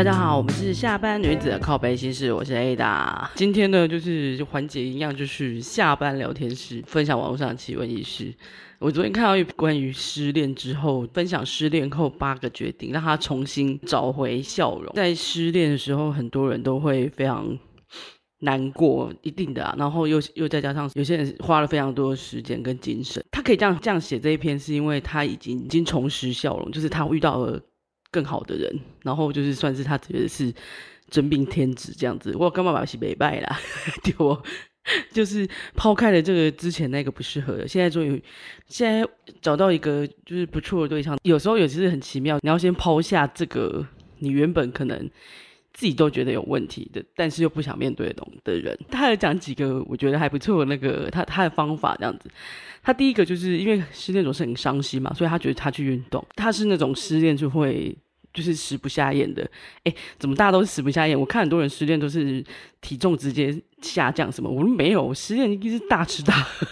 大家好，我们是下班女子的靠北心事，我是 Ada。今天呢，就是环节一样，就是下班聊天室，分享网络上的奇闻异事。我昨天看到一关于失恋之后，分享失恋后八个决定，让他重新找回笑容。在失恋的时候，很多人都会非常难过，一定的啊。然后又又再加上有些人花了非常多的时间跟精神，他可以这样这样写这一篇，是因为他已经已经重拾笑容，就是他遇到了。更好的人，然后就是算是他觉得是真命天子这样子。我干嘛把戏北拜啦？对我？就是抛开了这个之前那个不适合的，现在终于现在找到一个就是不错的对象。有时候有其实很奇妙，你要先抛下这个你原本可能自己都觉得有问题的，但是又不想面对的的人。他有讲几个我觉得还不错的那个他他的方法这样子。他第一个就是因为失恋总是很伤心嘛，所以他觉得他去运动。他是那种失恋就会就是食不下咽的。哎，怎么大家都是食不下咽？我看很多人失恋都是体重直接下降什么，我说没有，失恋一定是大吃大喝。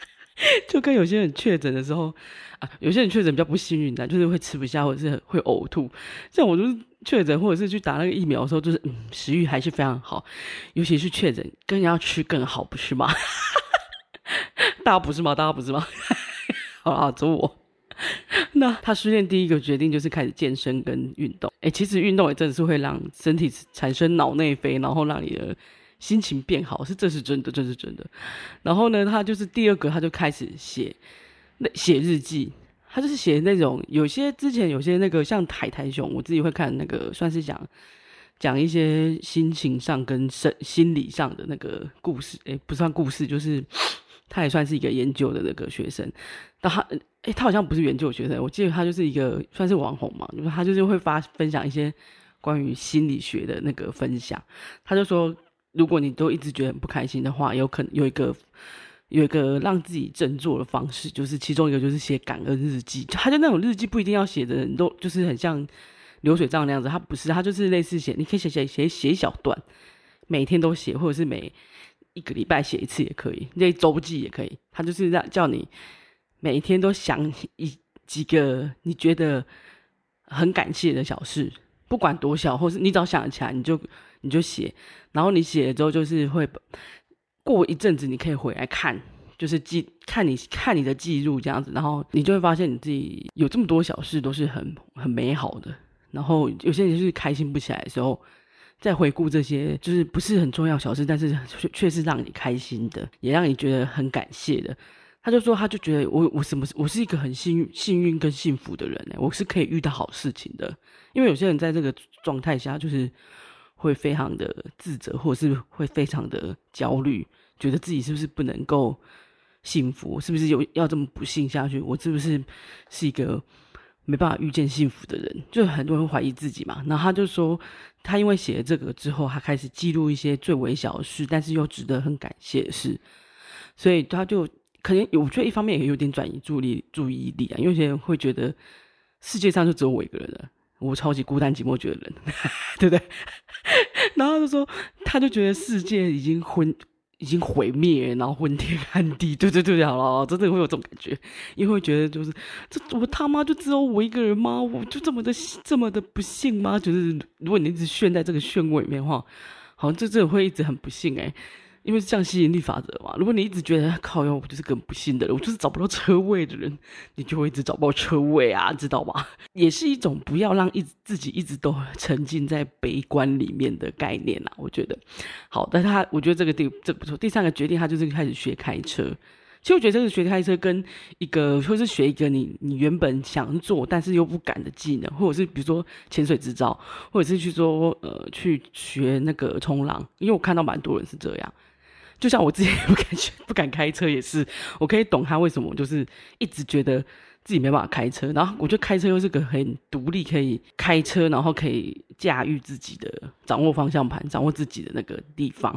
就跟有些人确诊的时候啊，有些人确诊比较不幸运的，就是会吃不下或者是会呕吐。像我就是确诊或者是去打那个疫苗的时候，就是嗯，食欲还是非常好，尤其是确诊更要吃更好，不是吗？大家不是吗？大家不是吗？好啊，走我。那他失恋第一个决定就是开始健身跟运动。哎、其实运动也真的是会让身体产生脑内啡，然后让你的心情变好，是这是真的，这是真的。然后呢，他就是第二个，他就开始写那写日记。他就是写那种有些之前有些那个像海苔熊，我自己会看那个，算是讲讲一些心情上跟身心理上的那个故事。哎、欸，不算故事，就是。他也算是一个研究的那个学生，但他，诶、他好像不是研究学生，我记得他就是一个算是网红嘛，就是他就是会发分享一些关于心理学的那个分享。他就说，如果你都一直觉得很不开心的话，有可能有一个有一个让自己振作的方式，就是其中一个就是写感恩日记。他就那种日记不一定要写的人都就是很像流水账那样子，他不是，他就是类似写，你可以写写写写一小段，每天都写，或者是每。一个礼拜写一次也可以，那周记也可以。他就是让叫你每天都想一几个你觉得很感谢的小事，不管多小，或是你只要想起来，你就你就写。然后你写了之后，就是会过一阵子，你可以回来看，就是记看你看你的记录这样子，然后你就会发现你自己有这么多小事都是很很美好的。然后有些人就是开心不起来的时候。再回顾这些，就是不是很重要小事，但是却却是让你开心的，也让你觉得很感谢的。他就说，他就觉得我我什么，我是一个很幸运、幸运跟幸福的人呢，我是可以遇到好事情的。因为有些人在这个状态下，就是会非常的自责，或者是会非常的焦虑，觉得自己是不是不能够幸福，是不是有要这么不幸下去？我是不是是一个？没办法遇见幸福的人，就很多人怀疑自己嘛。然后他就说，他因为写了这个之后，他开始记录一些最微小的事，但是又值得很感谢的事。所以他就可能，我觉得一方面也有点转移注意注意力啊，因为有些人会觉得世界上就只有我一个人了，我超级孤单寂寞觉得人，对不对？然后就说，他就觉得世界已经昏。已经毁灭，然后昏天 暗地，对对对，好了，真的会有这种感觉，因为会觉得就是这我他妈就只有我一个人吗？我就这么的这么的不幸吗？就是如果你一直陷在这个漩涡里面的话，好像这这会一直很不幸诶、因为是像吸引力法则嘛，如果你一直觉得靠，我就是个不幸的人，我就是找不到车位的人，你就会一直找不到车位啊，知道吧？也是一种不要让一自己一直都沉浸在悲观里面的概念啊，我觉得。好，但他我觉得这个第这不错。第三个决定，他就是开始学开车。其实我觉得这个学开车跟一个，或是学一个你你原本想做但是又不敢的技能，或者是比如说潜水执照，或者是去说呃去学那个冲浪，因为我看到蛮多人是这样。就像我自己不敢学不敢开车也是，我可以懂他为什么，就是一直觉得自己没办法开车。然后我觉得开车又是个很独立，可以开车，然后可以驾驭自己的，掌握方向盘，掌握自己的那个地方。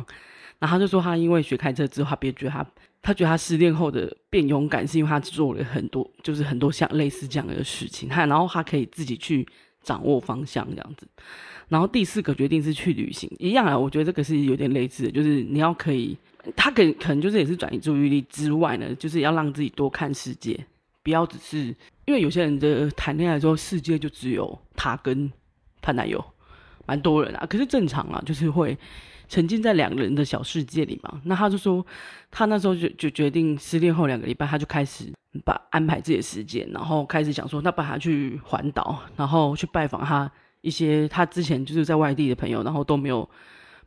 然后他就说，他因为学开车之后，他别觉得他。他觉得他失恋后的变勇敢，是因为他做了很多，就是很多像类似这样的事情。他然后他可以自己去掌握方向这样子。然后第四个决定是去旅行，一样啊。我觉得这个是有点类似的，就是你要可以，他可可能就是也是转移注意力之外呢，就是要让自己多看世界，不要只是因为有些人的谈恋爱之后，世界就只有他跟他男友，蛮多人啊。可是正常啊，就是会沉浸在两个人的小世界里嘛。那他就说，他那时候就就决定失恋后两个礼拜，他就开始把安排自己的时间，然后开始想说，那把他去环岛，然后去拜访他一些他之前就是在外地的朋友，然后都没有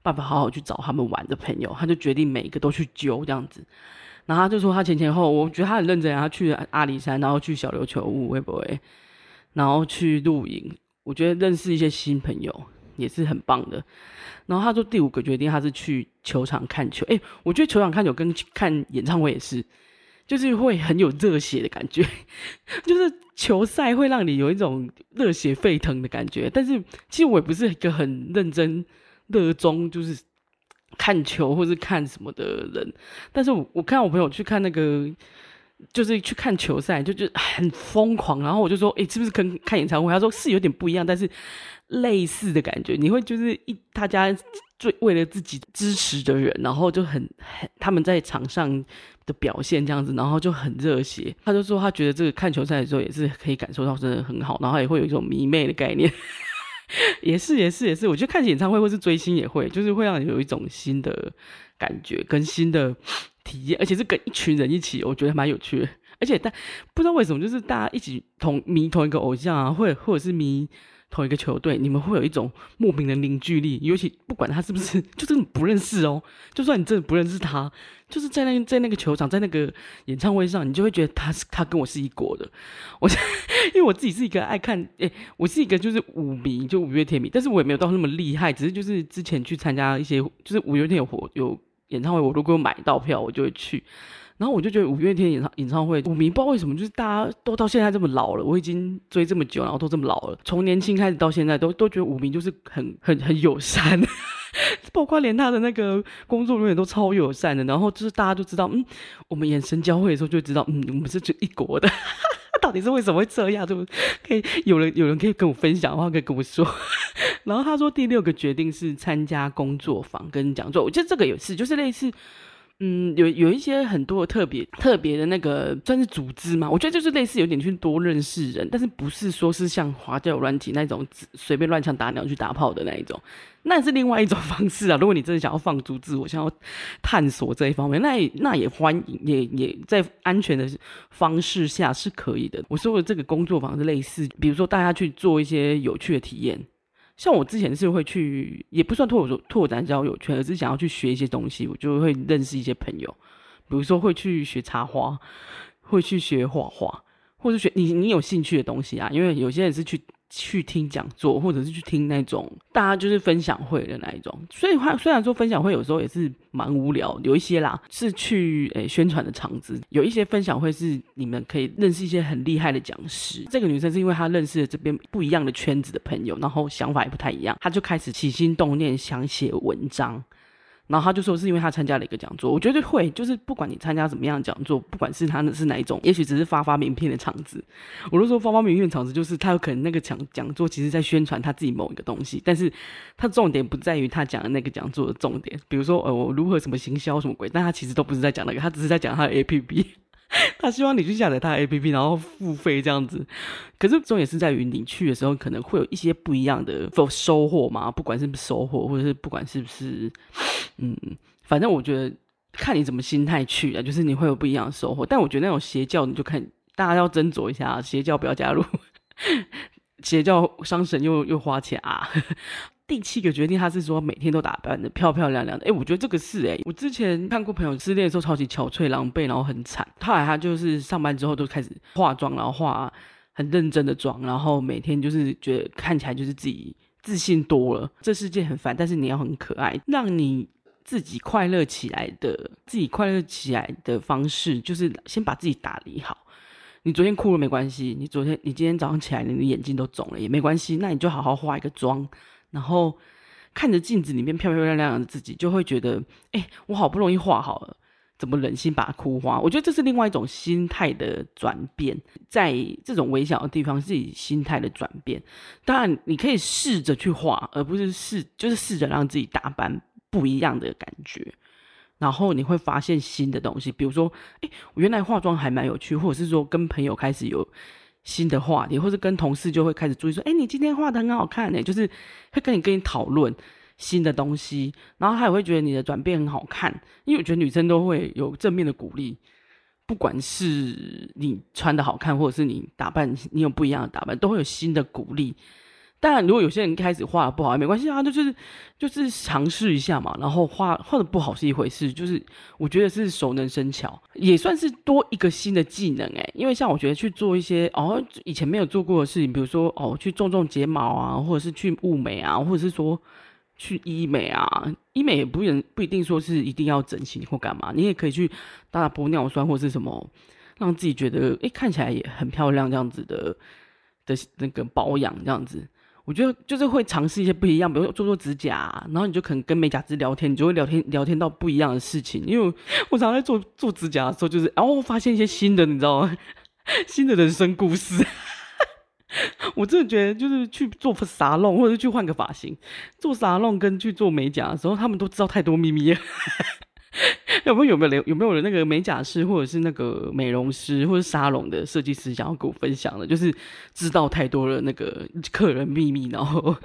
办法好好去找他们玩的朋友，他就决定每一个都去揪这样子。然后他就说他前前后，我觉得他很认真啊，他去阿里山，然后去小琉球屋，会不会？然后去露营，我觉得认识一些新朋友也是很棒的。然后他说第五个决定，他是去球场看球。诶，我觉得球场看球跟看演唱会也是，就是会很有热血的感觉，就是球赛会让你有一种热血沸腾的感觉。但是其实我也不是一个很认真、热衷，就是。看球或是看什么的人，但是我我看我朋友去看那个，就是去看球赛，就就很疯狂。然后我就说，诶，是不是跟看演唱会？他说是有点不一样，但是类似的感觉。你会就是一大家最为了自己支持的人，然后就很很他们在场上的表现这样子，然后就很热血。他就说他觉得这个看球赛的时候也是可以感受到真的很好，然后也会有一种迷妹的概念。也是也是也是，我觉得看演唱会或是追星也会，就是会让你有一种新的感觉跟新的体验，而且是跟一群人一起，我觉得蛮有趣的。而且但不知道为什么，就是大家一起同迷同一个偶像啊，或者或者是迷。同一个球队，你们会有一种莫名的凝聚力，尤其不管他是不是，就真的不认识哦。就算你真的不认识他，就是在那在那个球场，在那个演唱会上，你就会觉得他是他跟我是一国的。我 因为我自己是一个爱看，诶，我是一个就是五迷，就五月天迷，但是我也没有到那么厉害，只是就是之前去参加一些，就是五月天有活有演唱会，我如果买到票，我就会去。然后我就觉得五月天演唱演唱会，五迷不知道为什么，就是大家都到现在这么老了，我已经追这么久，然后都这么老了，从年轻开始到现在，都都觉得五迷就是很很很友善，包括连他的那个工作人员都超友善的。然后就是大家都知道，嗯，我们眼神交汇的时候就知道，嗯，我们是就一国的。到底是为什么会这样？就可以有人有人可以跟我分享的话，可以跟我说。然后他说第六个决定是参加工作坊跟讲座，我觉得这个也是，就是类似。嗯，有有一些很多特别特别的那个算是组织嘛，我觉得就是类似有点去多认识人，但是不是说是像滑交友软体那种随便乱枪打鸟去打炮的那一种，那是另外一种 方式啊。如果你真的想要放逐自我，想要探索这一方面，那也那也欢迎，也也在安全的方式下是可以的。我说的这个工作坊是类似，比如说大家去做一些有趣的体验。像我之前是会去，也不算拓拓展交友圈，而是想要去学一些东西，我就会认识一些朋友，比如说会去学插花，会去学画画，或者学你你有兴趣的东西啊，因为有些人是去。去听讲座，或者是去听那种大家就是分享会的那一种。所以话虽然说分享会有时候也是蛮无聊，有一些啦是去诶、宣传的场子，有一些分享会是你们可以认识一些很厉害的讲师。这个女生是因为她认识了这边不一样的圈子的朋友，然后想法也不太一样，她就开始起心动念想写文章。然后他就说是因为他参加了一个讲座，我觉得会，就是不管你参加怎么样的讲座，不管是他是哪一种，也许只是发发名片的场子。我都说发发名片的场子，就是他有可能那个讲讲座其实在宣传他自己某一个东西，但是他重点不在于他讲的那个讲座的重点，比如说呃我如何什么行销什么鬼，但他其实都不是在讲那个，他只是在讲他的 APP。他希望你去下载他的 APP，然后付费这样子。可是重点是在于你去的时候，可能会有一些不一样的收获嘛。不管是收获，或者是不管是不是，嗯，反正我觉得看你怎么心态去啊，就是你会有不一样的收获。但我觉得那种邪教，你就看大家要斟酌一下，邪教不要加入，邪教伤神又又花钱啊。第七个决定，他是说每天都打扮的漂漂亮亮的。诶，我觉得这个是诶，我之前看过朋友失恋的时候超级憔悴、狼狈，然后很惨。后来他就是上班之后都开始化妆，然后化很认真的妆，然后每天就是觉得看起来就是自己自信多了。这世界很烦，但是你要很可爱，让你自己快乐起来的，自己快乐起来的方式就是先把自己打理好。你昨天哭了没关系，你昨天你今天早上起来你的眼睛都肿了也没关系，那你就好好化一个妆。然后看着镜子里面漂漂亮亮的自己，就会觉得，哎，我好不容易画好了，怎么忍心把它哭花？我觉得这是另外一种心态的转变，在这种微小的地方，自己心态的转变。当然，你可以试着去画，而不是试，就是试着让自己打扮不一样的感觉。然后你会发现新的东西，比如说，哎，我原来化妆还蛮有趣，或者是说跟朋友开始有。新的话题，或者跟同事就会开始注意说，哎，你今天画的很好看呢，就是会跟你跟你讨论新的东西，然后他也会觉得你的转变很好看，因为我觉得女生都会有正面的鼓励，不管是你穿的好看，或者是你打扮，你有不一样的打扮，都会有新的鼓励。当然，如果有些人一开始画的不好也没关系啊，就是就是尝试一下嘛。然后画画的不好是一回事，就是我觉得是熟能生巧，也算是多一个新的技能诶。因为像我觉得去做一些哦以前没有做过的事情，比如说哦去种种睫毛啊，或者是去雾眉啊，或者是说去医美啊，医美也不能不一定说是一定要整形或干嘛，你也可以去打打玻尿酸或是什么，让自己觉得诶看起来也很漂亮这样子的的那个保养这样子。我觉得就是会尝试一些不一样，比如做做指甲，然后你就可能跟美甲师聊天，你就会聊天聊天到不一样的事情。因为我常常在做做指甲的时候，就是然后发现一些新的，你知道吗？新的人生故事。我真的觉得，就是去做沙龙，或者去换个发型，做沙龙跟去做美甲的时候，他们都知道太多秘密了。有没有有没有有没有人那个美甲师或者是那个美容师或者沙龙的设计师想要跟我分享的？就是知道太多了那个客人秘密，然后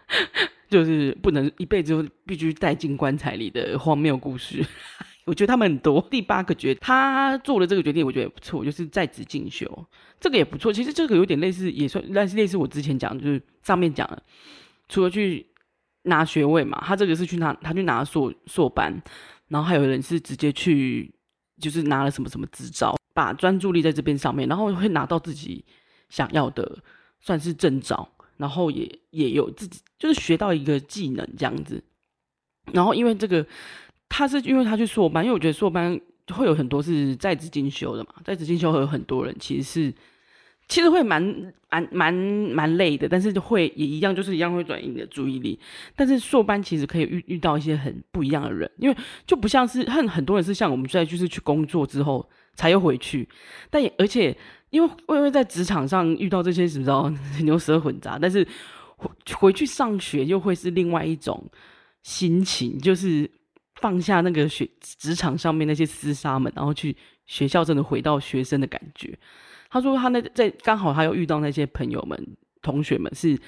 就是不能一辈子必须带进棺材里的荒谬故事。我觉得他们很多。第八个决他做了这个决定，我觉得也不错，就是在职进修，这个也不错。其实这个有点类似，也算类似类似我之前讲，就是上面讲的，除了去拿学位嘛，他这个是去拿他去拿硕硕班。然后还有人是直接去，就是拿了什么什么执照，把专注力在这边上面，然后会拿到自己想要的，算是证照，然后也也有自己就是学到一个技能这样子。然后因为这个，他是因为他去硕班，因为我觉得硕班会有很多是在职进修的嘛，在职进修会有很多人其实是。其实会蛮蛮蛮蛮累的，但是会也一样，就是一样会转移你的注意力。但是硕班其实可以遇遇到一些很不一样的人，因为就不像是很很多人是像我们在就是去工作之后才又回去，但也而且因为因为在职场上遇到这些什么牛蛇混杂，但是回回去上学又会是另外一种心情，就是放下那个学职场上面那些厮杀们，然后去学校真的回到学生的感觉。他说他那在刚好他又遇到那些朋友们、同学们是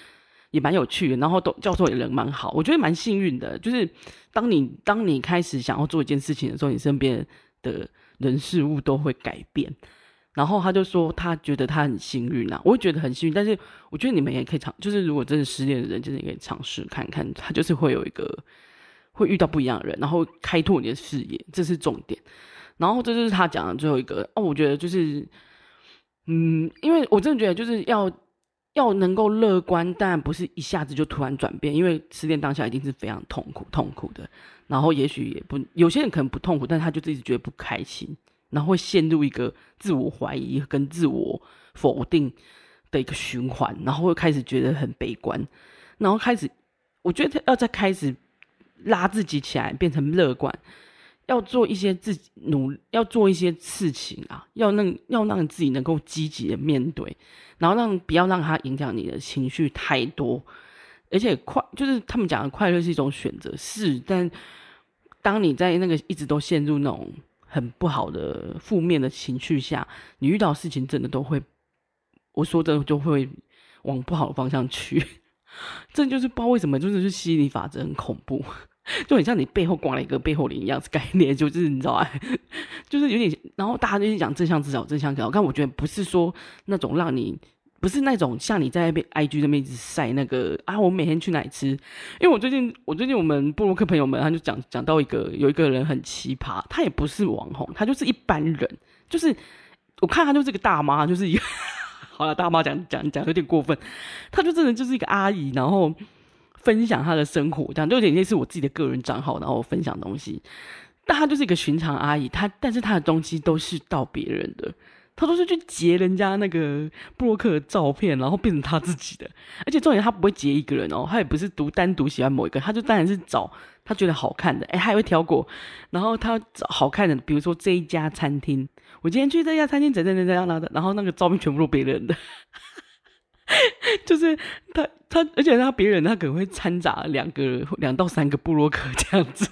也蛮有趣的，然后都教授也人蛮好，我觉得蛮幸运的。就是当你当你开始想要做一件事情的时候，你身边的人事物都会改变。然后他就说他觉得他很幸运啊，我会觉得很幸运。但是我觉得你们也可以尝，就是如果真的失恋的人，真的可以尝试看看，他就是会有一个会遇到不一样的人，然后开拓你的视野，这是重点。然后这就是他讲的最后一个哦，我觉得就是。嗯，因为我真的觉得就是要要能够乐观，但不是一下子就突然转变，因为失恋当下一定是非常痛苦、痛苦的。然后也许也不，有些人可能不痛苦，但他就一直觉得不开心，然后会陷入一个自我怀疑跟自我否定的一个循环，然后会开始觉得很悲观，然后开始，我觉得要再开始拉自己起来，变成乐观。要做一些自己努，要做一些事情啊，要让要让自己能够积极的面对，然后让不要让它影响你的情绪太多，而且快就是他们讲的快乐是一种选择，是，但当你在那个一直都陷入那种很不好的负面的情绪下，你遇到事情真的都会，我说的就会往不好的方向去，这就是不知道为什么，就是吸引力法则很恐怖。就很像你背后挂了一个背后灵一样子概念，就是你知道啊，就是有点，然后大家就是讲正向思考，正向思考。但我觉得不是说那种让你，不是那种像你在被 IG 那边一直晒那个啊，我每天去哪里吃？因为我最近，我最近我们部落客朋友们他就讲讲到一个有一个人很奇葩，他也不是网红，他就是一般人，就是我看他就是个大妈，就是一个 好了，大妈讲讲讲有点过分，他就真的就是一个阿姨，然后。分享他的生活，这样就有点类似我自己的个人账号，然后分享东西。但他就是一个寻常阿姨，他但是他的东西都是盗别人的，他都是去截人家那个部落客的照片，然后变成他自己的。而且重点他不会截一个人哦，他也不是独单独喜欢某一个，他就当然是找他觉得好看的，哎，他也会挑过。然后他找好看的，比如说这一家餐厅，我今天去这家餐厅，怎样怎怎样，然后那个照片全部都别人的。就是他他，而且他别人他可能会掺杂两个两到三个部落客这样子。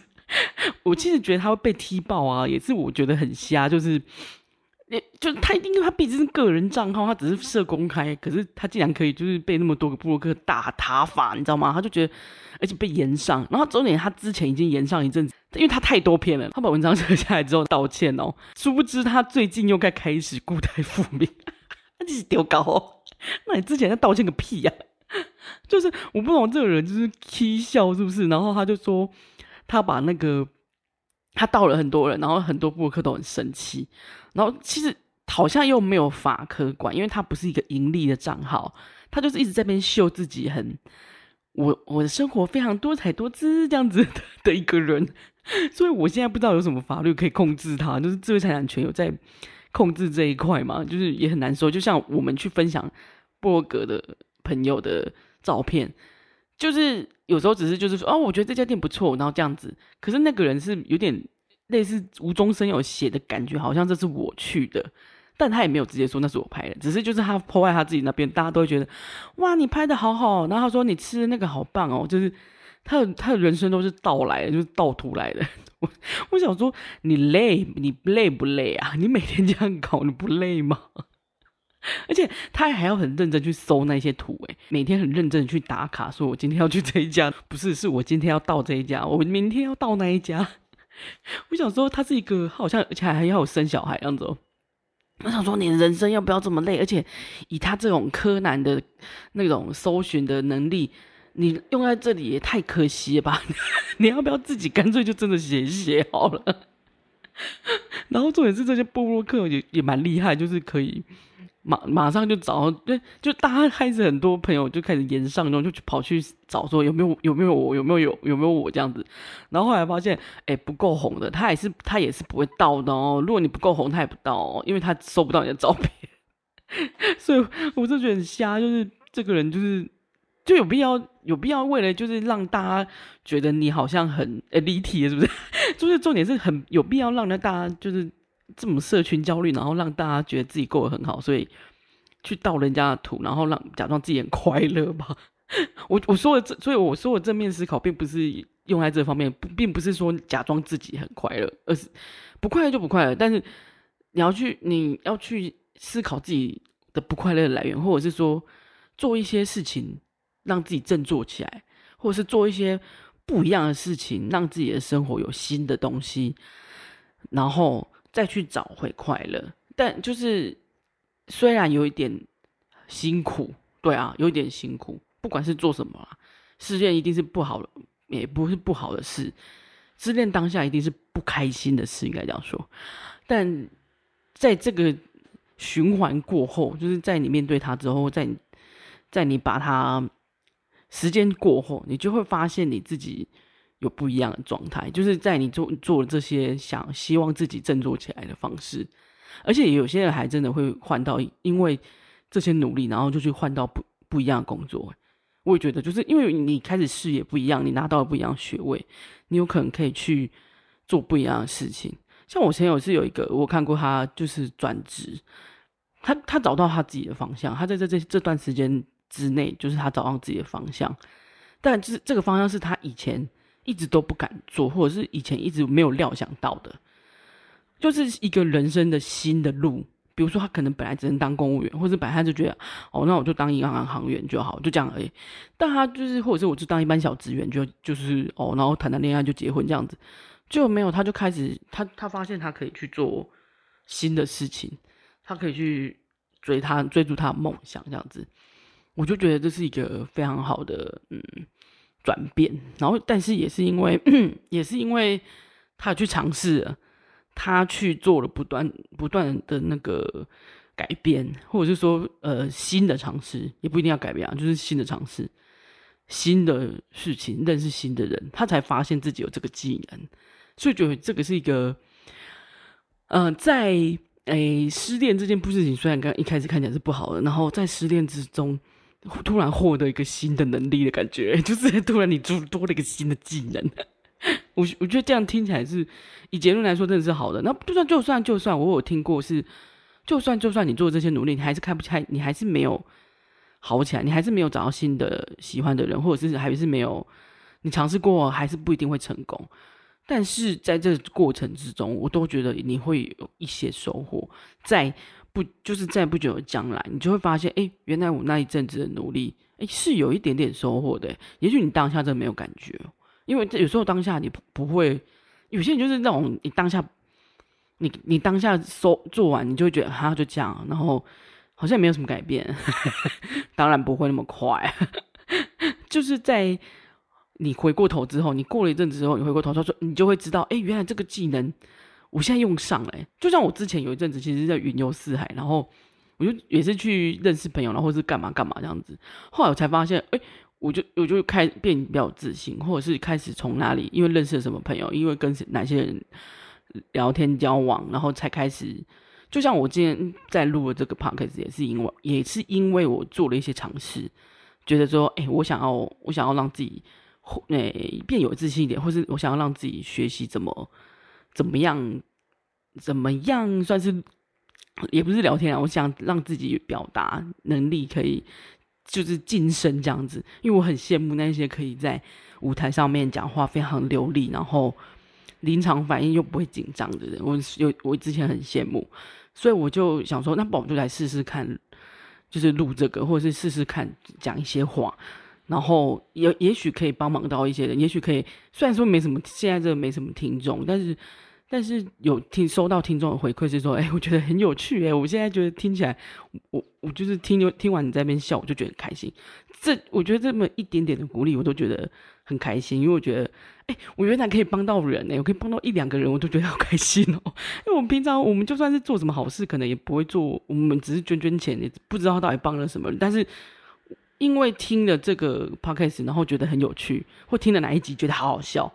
我其实觉得他会被踢爆啊，也是我觉得很瞎。就是就他一定他毕竟是个人账号，他只是设公开，可是他竟然可以就是被那么多个部落客打塔法，你知道吗？他就觉得，而且被延上，然后重点他之前已经延上一阵子，因为他太多篇了，他把文章 撤下来之后道歉哦，殊不知他最近又该开始故态复萌，他就是丢高哦，那你之前在道歉个屁呀、就是我不懂这个人就是踢笑是不是？然后他就说他把那个。他道了很多人，然后很多博客都很生气，然后其实好像又没有法可管，因为他不是一个盈利的账号，他就是一直在边秀自己很我我的生活非常多彩多姿这样子的，的一个人，所以我现在不知道有什么法律可以控制他，就是智慧财产权有在控制这一块嘛，就是也很难说，就像我们去分享部落格的朋友的照片。就是有时候只是就是说哦，我觉得这家店不错，然后这样子。可是那个人是有点类似无中生有写的感觉，好像这是我去的，但他也没有直接说那是我拍的，只是就是他破坏他自己那边，大家都会觉得哇，你拍的好好。然后他说你吃的那个好棒哦，就是他的他的人生都是盗来的，就是盗图来的。我我想说你累，你累不累啊？你每天这样搞，你不累吗？而且他还要很认真去搜那些图，诶，每天很认真去打卡，说我今天要去这一家，不是，是我今天要到这一家，我明天要到那一家。我想说，他是一个好像，而且还要有生小孩样子哦。我想说，你人生要不要这么累？而且以他这种柯南的那种搜寻的能力，你用在这里也太可惜了吧？你要不要自己干脆就真的写写好了？然后重点是这些部落客也也蛮厉害，就是可以。马马上就找，对，就大家开始很多朋友就开始延上，然后就去跑去找说有没有有没有我有没有有有没有我这样子，然后后来发现，哎，不够红的，他也是他也是不会到的哦。如果你不够红，他也不到哦，因为他收不到你的照片。所以我就觉得很瞎，就是这个人就是就有必要有必要为了就是让大家觉得你好像很呃离题，是不是？就是重点是很有必要让大家就是。这么社群焦虑，然后让大家觉得自己过得很好，所以去盗人家的图，然后让假装自己很快乐吧。我我说的这，所以我说的正面思考，并不是用在这方面，并不是说假装自己很快乐，而是不快乐就不快乐。但是你要去，你要去思考自己的不快乐的来源，或者是说做一些事情让自己振作起来，或者是做一些不一样的事情，让自己的生活有新的东西，然后。再去找回快乐，但就是虽然有一点辛苦，对啊，有一点辛苦。不管是做什么，失恋一定是不好的，也不是不好的事。失恋当下一定是不开心的事，应该这样说。但在这个循环过后，就是在你面对它之后，在在你把它时间过后，你就会发现你自己。有不一样的状态，就是在你做做这些想希望自己振作起来的方式，而且有些人还真的会换到，因为这些努力，然后就去换到不不一样的工作。我也觉得，就是因为你开始视野不一样，你拿到了不一样的学位，你有可能可以去做不一样的事情。像我前有是有一个，我看过他就是转职，他他找到他自己的方向，他在这这这段时间之内，就是他找到自己的方向，但就是这个方向是他以前。一直都不敢做，或者是以前一直没有料想到的，就是一个人生的新的路。比如说，他可能本来只能当公务员，或者本来他就觉得，哦，那我就当银行行员就好，就这样而已。但他就是，或者是我就当一般小职员，就就是哦，然后谈谈恋爱就结婚这样子，就没有他就开始，他他发现他可以去做新的事情，他可以去追他追逐他的梦想这样子，我就觉得这是一个非常好的，嗯。转变，然后但是也是因为，也是因为他去尝试了，他去做了不断不断的那个改变，或者是说呃新的尝试，也不一定要改变啊，就是新的尝试，新的事情，认识新的人，他才发现自己有这个技能，所以觉得这个是一个，呃，在诶失恋这件不事情，虽然刚一开始看起来是不好的，然后在失恋之中。突然获得一个新的能力的感觉，就是突然你多多了一个新的技能。我我觉得这样听起来是以结论来说真的是好的。那就算就算就算我有听过是，就算就算你做这些努力，你还是开不开，你还是没有好起来，你还是没有找到新的喜欢的人，或者是还是没有你尝试过，还是不一定会成功。但是在这过程之中，我都觉得你会有一些收获。在不就是在不久的将来，你就会发现，哎，原来我那一阵子的努力，哎，是有一点点收获的。也许你当下真没有感觉，因为有时候当下你不会，有些人就是那种你当下，你你当下收做完，你就会觉得哈就这样，然后好像没有什么改变。当然不会那么快，就是在。你回过头之后，你过了一阵子之后，你回过头说说，你就会知道，哎，原来这个技能我现在用上了。就像我之前有一阵子，其实在云游四海，然后我就也是去认识朋友，然后或是干嘛干嘛这样子。后来我才发现，哎，我就我就开变比较自信，或者是开始从哪里，因为认识了什么朋友，因为跟哪些人聊天交往，然后才开始。就像我今天在录的这个 podcast，也是因为也是因为我做了一些尝试，觉得说，哎，我想要我想要让自己。诶，变有自信一点，或是我想要让自己学习怎么怎么样，怎么样算是也不是聊天啊，我想让自己表达能力可以就是晋升这样子，因为我很羡慕那些可以在舞台上面讲话非常流利，然后临场反应又不会紧张的人，我有我之前很羡慕，所以我就想说，那不我就来试试看，就是录这个，或者是试试看讲一些话。然后也也许可以帮忙到一些人，也许可以，虽然说没什么，现在这个没什么听众，但是但是有听收到听众的回馈是说，哎，我觉得很有趣，哎，我现在觉得听起来，我我就是听听完你在那边笑，我就觉得很开心。这我觉得这么一点点的鼓励，我都觉得很开心，因为我觉得，哎，我原来可以帮到人，哎，我可以帮到一两个人，我都觉得好开心哦。因为我们平常我们就算是做什么好事，可能也不会做，我们只是捐捐钱，也不知道到底帮了什么，但是。因为听了这个 podcast，然后觉得很有趣，或听了哪一集觉得好好笑，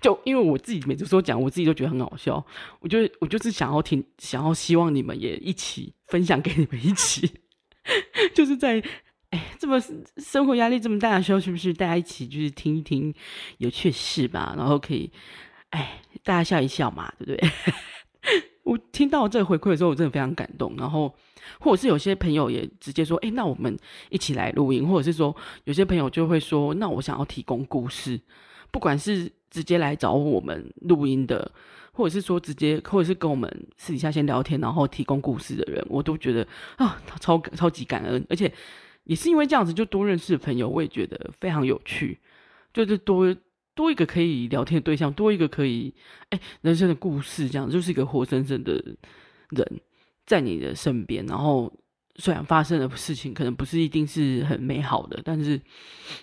就因为我自己每次说讲，我自己都觉得很好笑。我就我就是想要听，想要希望你们也一起分享给你们一起，就是在哎这么生活压力这么大的时候，是不是大家一起就是听一听有趣事吧？然后可以哎大家笑一笑嘛，对不对？我听到这个回馈的时候，我真的非常感动，然后。或者是有些朋友也直接说，哎，那我们一起来录音，或者是说有些朋友就会说，那我想要提供故事，不管是直接来找我们录音的，或者是说直接，或者是跟我们私底下先聊天，然后提供故事的人，我都觉得啊，超超级感恩，而且也是因为这样子就多认识朋友，我也觉得非常有趣，就是多多一个可以聊天的对象，多一个可以哎人生的故事，这样就是一个活生生的人。在你的身边，然后虽然发生的事情可能不是一定是很美好的，但是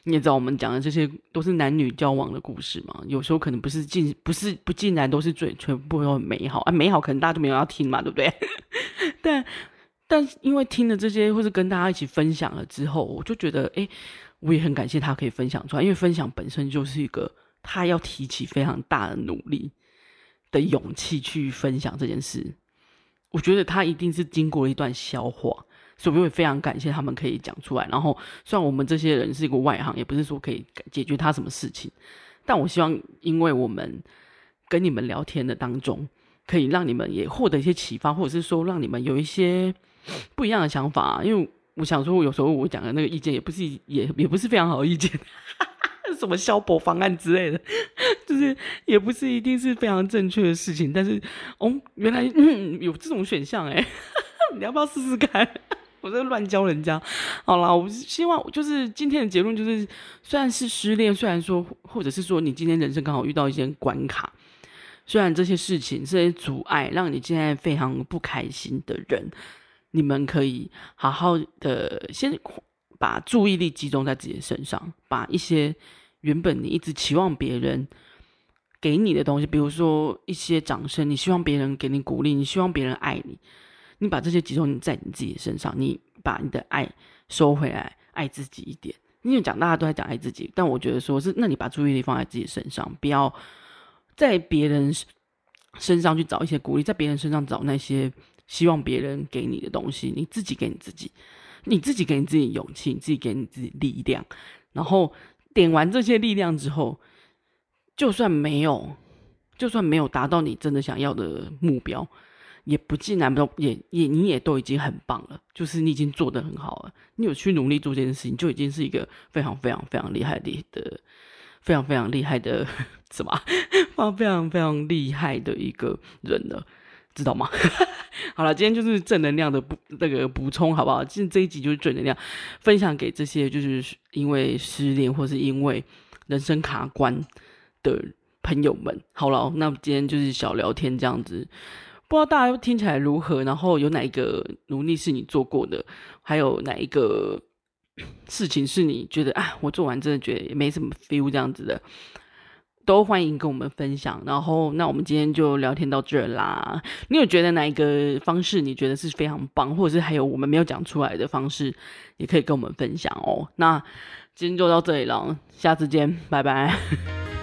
你也知道，我们讲的这些都是男女交往的故事嘛。有时候可能不是尽不是不尽然都是最全部都很美好啊，美好可能大家都没有要听嘛，对不对？但但是因为听了这些，或是跟大家一起分享了之后，我就觉得，哎，我也很感谢他可以分享出来，因为分享本身就是一个他要提起非常大的努力的勇气去分享这件事。我觉得他一定是经过了一段消化，所以我也非常感谢他们可以讲出来。然后，虽然我们这些人是一个外行，也不是说可以解决他什么事情，但我希望，因为我们跟你们聊天的当中，可以让你们也获得一些启发，或者是说让你们有一些 不一样的想法。因为我想说，有时候我讲的那个意见，也不是也也不是非常好的意见。什么消博方案之类的，就是也不是一定是非常正确的事情，但是哦，原来有这种选项哎，你要不要试试看？我在乱教人家。好啦，我希望就是今天的结论就是，虽然是失恋，虽然说或者是说你今天人生刚好遇到一些关卡，虽然这些事情这些阻碍让你现在非常不开心的人，你们可以好好的先。把注意力集中在自己身上，把一些原本你一直期望别人给你的东西，比如说一些掌声，你希望别人给你鼓励，你希望别人爱你，你把这些集中在你自己身上，你把你的爱收回来，爱自己一点。因为讲大家都在讲爱自己，但我觉得说是，那你把注意力放在自己身上，不要在别人身上去找一些鼓励，在别人身上找那些希望别人给你的东西，你自己给你自己。你自己给你自己勇气，你自己给你自己力量，然后点完这些力量之后，就算没有，就算没有达到你真的想要的目标，也不尽然不也也你也都已经很棒了，就是你已经做得很好了，你有去努力做这件事情，就已经是一个非常非常非常厉害的的非常非常厉害的 什么？非常非常非常厉害的一个人了，知道吗？好了，今天就是正能量的补那个补充，好不好？今这一集就是正能量，分享给这些就是因为失恋或是因为人生卡关的朋友们。好了，那今天就是小聊天这样子，不知道大家听起来如何？然后有哪一个努力是你做过的？还有哪一个事情是你觉得啊，我做完真的觉得也没什么 feel 这样子的？都欢迎跟我们分享，然后那我们今天就聊天到这啦。你有觉得哪一个方式你觉得是非常棒，或者是还有我们没有讲出来的方式，也可以跟我们分享哦。那今天就到这里了，下次见，拜拜。